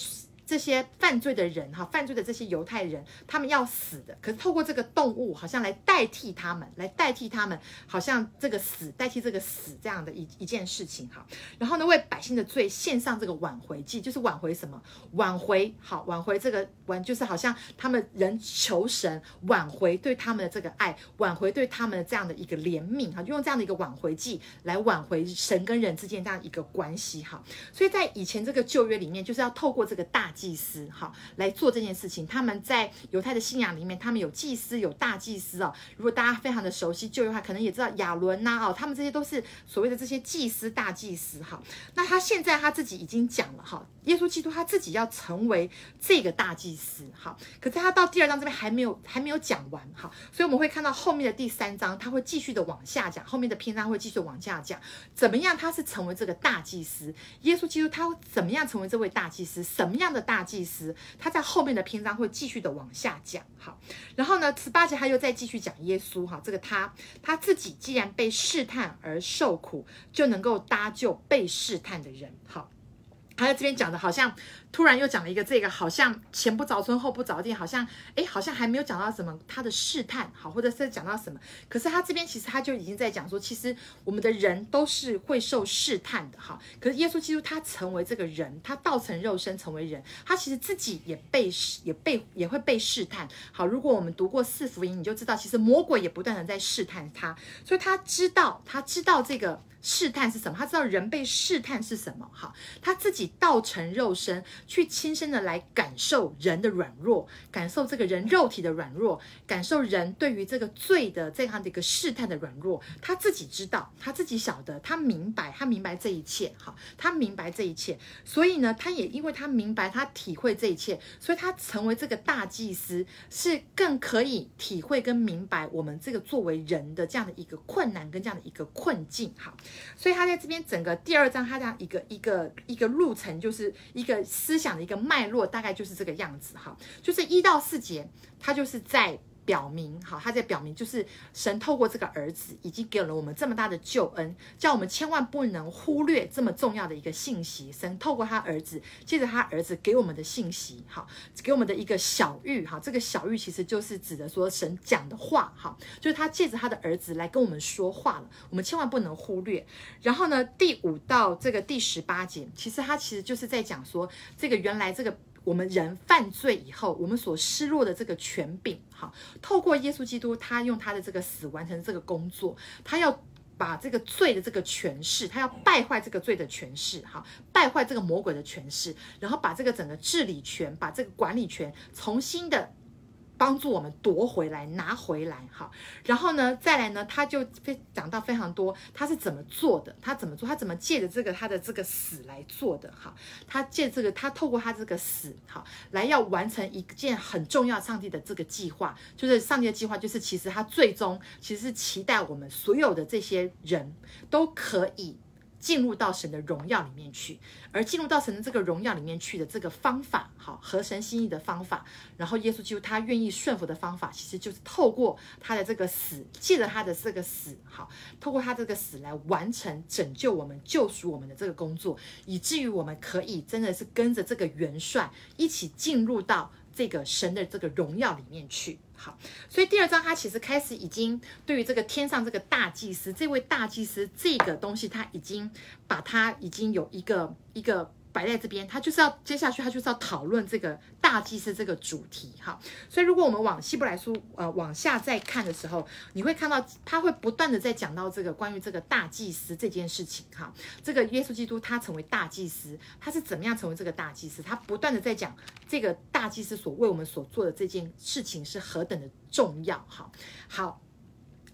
这些犯罪的人哈，犯罪的这些犹太人，他们要死的，可是透过这个动物好像来代替他们，来代替他们，好像这个死代替这个死这样的一一件事情哈。然后呢，为百姓的罪献上这个挽回祭，就是挽回什么？挽回好，挽回这个挽，就是好像他们人求神挽回对他们的这个爱，挽回对他们的这样的一个怜悯哈，就用这样的一个挽回祭来挽回神跟人之间这样一个关系哈。所以在以前这个旧约里面，就是要透过这个大。祭司好来做这件事情，他们在犹太的信仰里面，他们有祭司，有大祭司哦。如果大家非常的熟悉旧约的话，可能也知道亚伦呐哦，他们这些都是所谓的这些祭司、大祭司哈。那他现在他自己已经讲了哈，耶稣基督他自己要成为这个大祭司好，可是他到第二章这边还没有还没有讲完好，所以我们会看到后面的第三章他会继续的往下讲，后面的篇章会继续往下讲，怎么样他是成为这个大祭司？耶稣基督他怎么样成为这位大祭司？什么样的？大祭司，他在后面的篇章会继续的往下讲，好，然后呢，十八节他又再继续讲耶稣，哈，这个他他自己既然被试探而受苦，就能够搭救被试探的人，好，他在这边讲的好像。突然又讲了一个这个，好像前不着村后不着店，好像哎，好像还没有讲到什么他的试探，好，或者是讲到什么。可是他这边其实他就已经在讲说，其实我们的人都是会受试探的，哈。可是耶稣基督他成为这个人，他道成肉身成为人，他其实自己也被试，也被也会被试探。好，如果我们读过四福音，你就知道，其实魔鬼也不断的在试探他，所以他知道，他知道这个试探是什么，他知道人被试探是什么，好，他自己道成肉身。去亲身的来感受人的软弱，感受这个人肉体的软弱，感受人对于这个罪的这样的一个试探的软弱，他自己知道，他自己晓得，他明白，他明白这一切，好，他明白这一切，所以呢，他也因为他明白，他体会这一切，所以他成为这个大祭司，是更可以体会跟明白我们这个作为人的这样的一个困难跟这样的一个困境，好，所以他在这边整个第二章，他这样一个一个一个路程，就是一个思。想的一个脉络大概就是这个样子哈，就是一到四节，他就是在。表明好，他在表明就是神透过这个儿子已经给了我们这么大的救恩，叫我们千万不能忽略这么重要的一个信息。神透过他儿子，借着他儿子给我们的信息，好，给我们的一个小玉，哈，这个小玉其实就是指的说神讲的话，哈，就是他借着他的儿子来跟我们说话了，我们千万不能忽略。然后呢，第五到这个第十八节，其实他其实就是在讲说，这个原来这个。我们人犯罪以后，我们所失落的这个权柄，哈，透过耶稣基督，他用他的这个死完成这个工作，他要把这个罪的这个权势，他要败坏这个罪的权势，哈，败坏这个魔鬼的权势，然后把这个整个治理权，把这个管理权重新的。帮助我们夺回来，拿回来，好，然后呢，再来呢，他就非讲到非常多，他是怎么做的，他怎么做，他怎么借着这个他的这个死来做的，好，他借这个，他透过他这个死，好，来要完成一件很重要上帝的这个计划，就是上帝的计划，就是其实他最终其实是期待我们所有的这些人都可以。进入到神的荣耀里面去，而进入到神的这个荣耀里面去的这个方法，好，合神心意的方法，然后耶稣基督他愿意顺服的方法，其实就是透过他的这个死，借着他的这个死，好，透过他这个死来完成拯救我们、救赎我们的这个工作，以至于我们可以真的是跟着这个元帅一起进入到。这个神的这个荣耀里面去，好，所以第二章他其实开始已经对于这个天上这个大祭司，这位大祭司这个东西，他已经把他已经有一个一个。摆在这边，他就是要接下去，他就是要讨论这个大祭司这个主题哈。所以，如果我们往希伯来书呃往下再看的时候，你会看到他会不断的在讲到这个关于这个大祭司这件事情哈。这个耶稣基督他成为大祭司，他是怎么样成为这个大祭司？他不断的在讲这个大祭司所为我们所做的这件事情是何等的重要哈。好，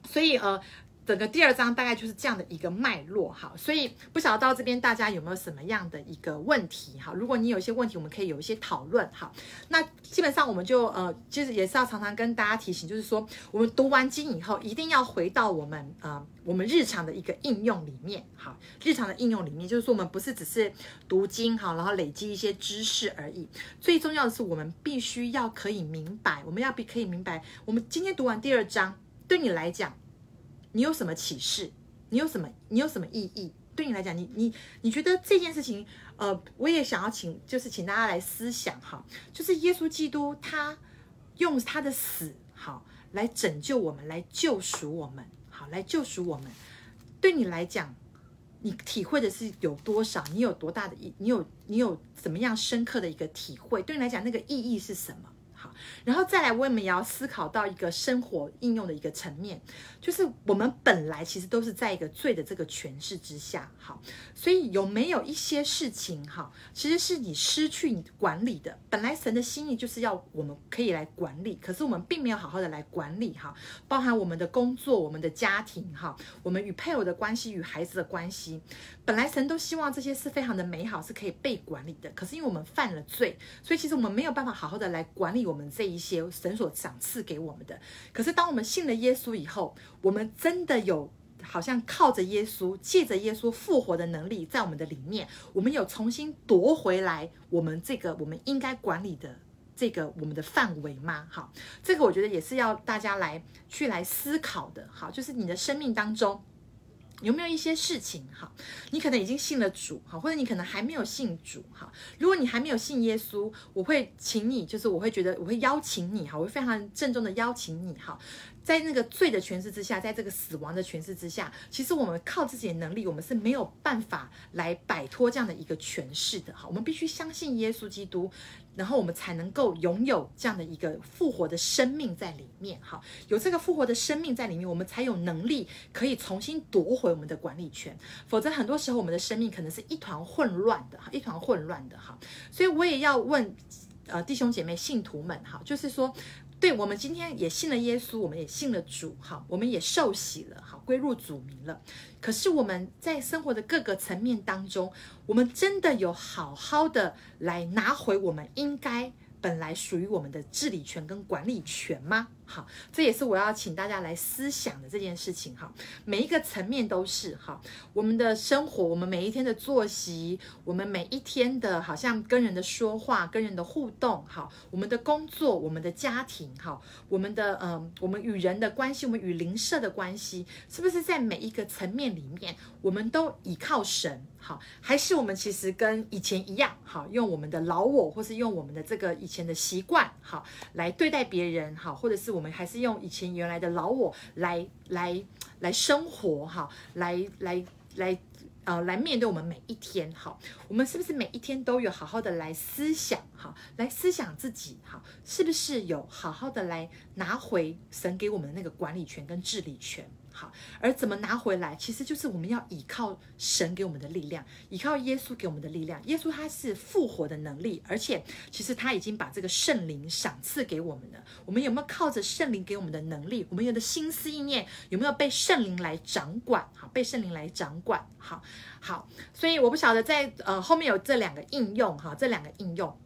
所以呃。整个第二章大概就是这样的一个脉络，哈，所以不晓得到这边大家有没有什么样的一个问题，哈，如果你有一些问题，我们可以有一些讨论，哈，那基本上我们就呃，其实也是要常常跟大家提醒，就是说我们读完经以后，一定要回到我们呃我们日常的一个应用里面，哈，日常的应用里面，就是说我们不是只是读经，哈，然后累积一些知识而已，最重要的是我们必须要可以明白，我们要必可以明白，我们今天读完第二章，对你来讲。你有什么启示？你有什么？你有什么意义？对你来讲，你你你觉得这件事情，呃，我也想要请，就是请大家来思想哈，就是耶稣基督他用他的死好来拯救我们，来救赎我们，好来救赎我们。对你来讲，你体会的是有多少？你有多大的意？你有你有怎么样深刻的一个体会？对你来讲，那个意义是什么？然后再来，我们也要思考到一个生活应用的一个层面，就是我们本来其实都是在一个罪的这个权势之下，好，所以有没有一些事情，哈，其实是你失去你管理的。本来神的心意就是要我们可以来管理，可是我们并没有好好的来管理，哈，包含我们的工作、我们的家庭，哈，我们与配偶的关系、与孩子的关系，本来神都希望这些是非常的美好，是可以被管理的。可是因为我们犯了罪，所以其实我们没有办法好好的来管理我们这一。些神所赏赐给我们的，可是当我们信了耶稣以后，我们真的有好像靠着耶稣，借着耶稣复活的能力，在我们的里面，我们有重新夺回来我们这个我们应该管理的这个我们的范围吗？好，这个我觉得也是要大家来去来思考的。好，就是你的生命当中。有没有一些事情哈？你可能已经信了主哈，或者你可能还没有信主哈。如果你还没有信耶稣，我会请你，就是我会觉得我会邀请你哈，我会非常郑重的邀请你哈。在那个罪的诠释之下，在这个死亡的诠释之下，其实我们靠自己的能力，我们是没有办法来摆脱这样的一个诠释的哈。我们必须相信耶稣基督，然后我们才能够拥有这样的一个复活的生命在里面哈。有这个复活的生命在里面，我们才有能力可以重新夺回我们的管理权。否则，很多时候我们的生命可能是一团混乱的哈，一团混乱的哈。所以我也要问呃弟兄姐妹信徒们哈，就是说。对，我们今天也信了耶稣，我们也信了主，好，我们也受洗了，好，归入主名了。可是我们在生活的各个层面当中，我们真的有好好的来拿回我们应该。本来属于我们的治理权跟管理权吗？好，这也是我要请大家来思想的这件事情。哈，每一个层面都是哈，我们的生活，我们每一天的作息，我们每一天的，好像跟人的说话、跟人的互动，好，我们的工作、我们的家庭，好，我们的嗯，我们与人的关系，我们与邻舍的关系，是不是在每一个层面里面，我们都倚靠神？好，还是我们其实跟以前一样，好，用我们的老我，或是用我们的这个以前的习惯，好，来对待别人，好，或者是我们还是用以前原来的老我来来来生活，哈，来来来，呃，来面对我们每一天，哈，我们是不是每一天都有好好的来思想，哈，来思想自己，哈，是不是有好好的来拿回神给我们的那个管理权跟治理权？好，而怎么拿回来，其实就是我们要依靠神给我们的力量，依靠耶稣给我们的力量。耶稣他是复活的能力，而且其实他已经把这个圣灵赏赐给我们了。我们有没有靠着圣灵给我们的能力？我们有的心思意念有没有被圣灵来掌管？好，被圣灵来掌管。好，好，所以我不晓得在呃后面有这两个应用哈，这两个应用，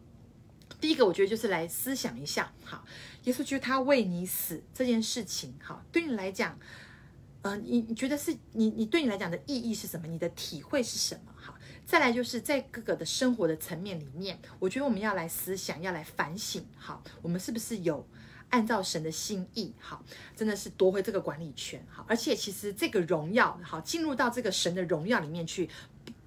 第一个我觉得就是来思想一下，好，耶稣就是他为你死这件事情，好，对你来讲。呃，你你觉得是你你对你来讲的意义是什么？你的体会是什么？哈，再来就是在各个的生活的层面里面，我觉得我们要来思想，要来反省。好，我们是不是有按照神的心意？好，真的是夺回这个管理权。好，而且其实这个荣耀，好，进入到这个神的荣耀里面去。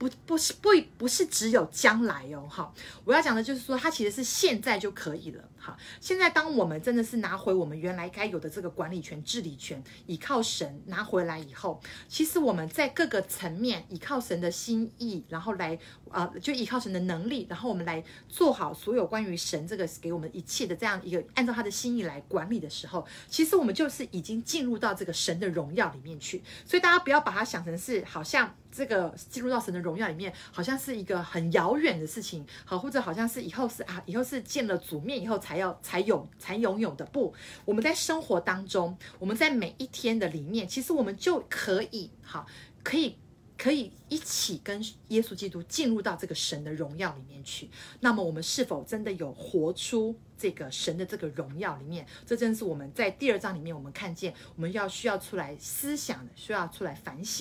不不是不不是只有将来哦，哈，我要讲的就是说，它其实是现在就可以了，哈。现在当我们真的是拿回我们原来该有的这个管理权、治理权，依靠神拿回来以后，其实我们在各个层面依靠神的心意，然后来呃，就依靠神的能力，然后我们来做好所有关于神这个给我们一切的这样一个按照他的心意来管理的时候，其实我们就是已经进入到这个神的荣耀里面去。所以大家不要把它想成是好像。这个进入到神的荣荣耀里面，好像是一个很遥远的事情，好，或者好像是以后是啊，以后是见了主面以后才要才有才拥有的。不，我们在生活当中，我们在每一天的里面，其实我们就可以好，可以可以一起跟耶稣基督进入到这个神的荣耀里面去。那么，我们是否真的有活出这个神的这个荣耀里面？这正是我们在第二章里面我们看见，我们要需要出来思想的，需要出来反省。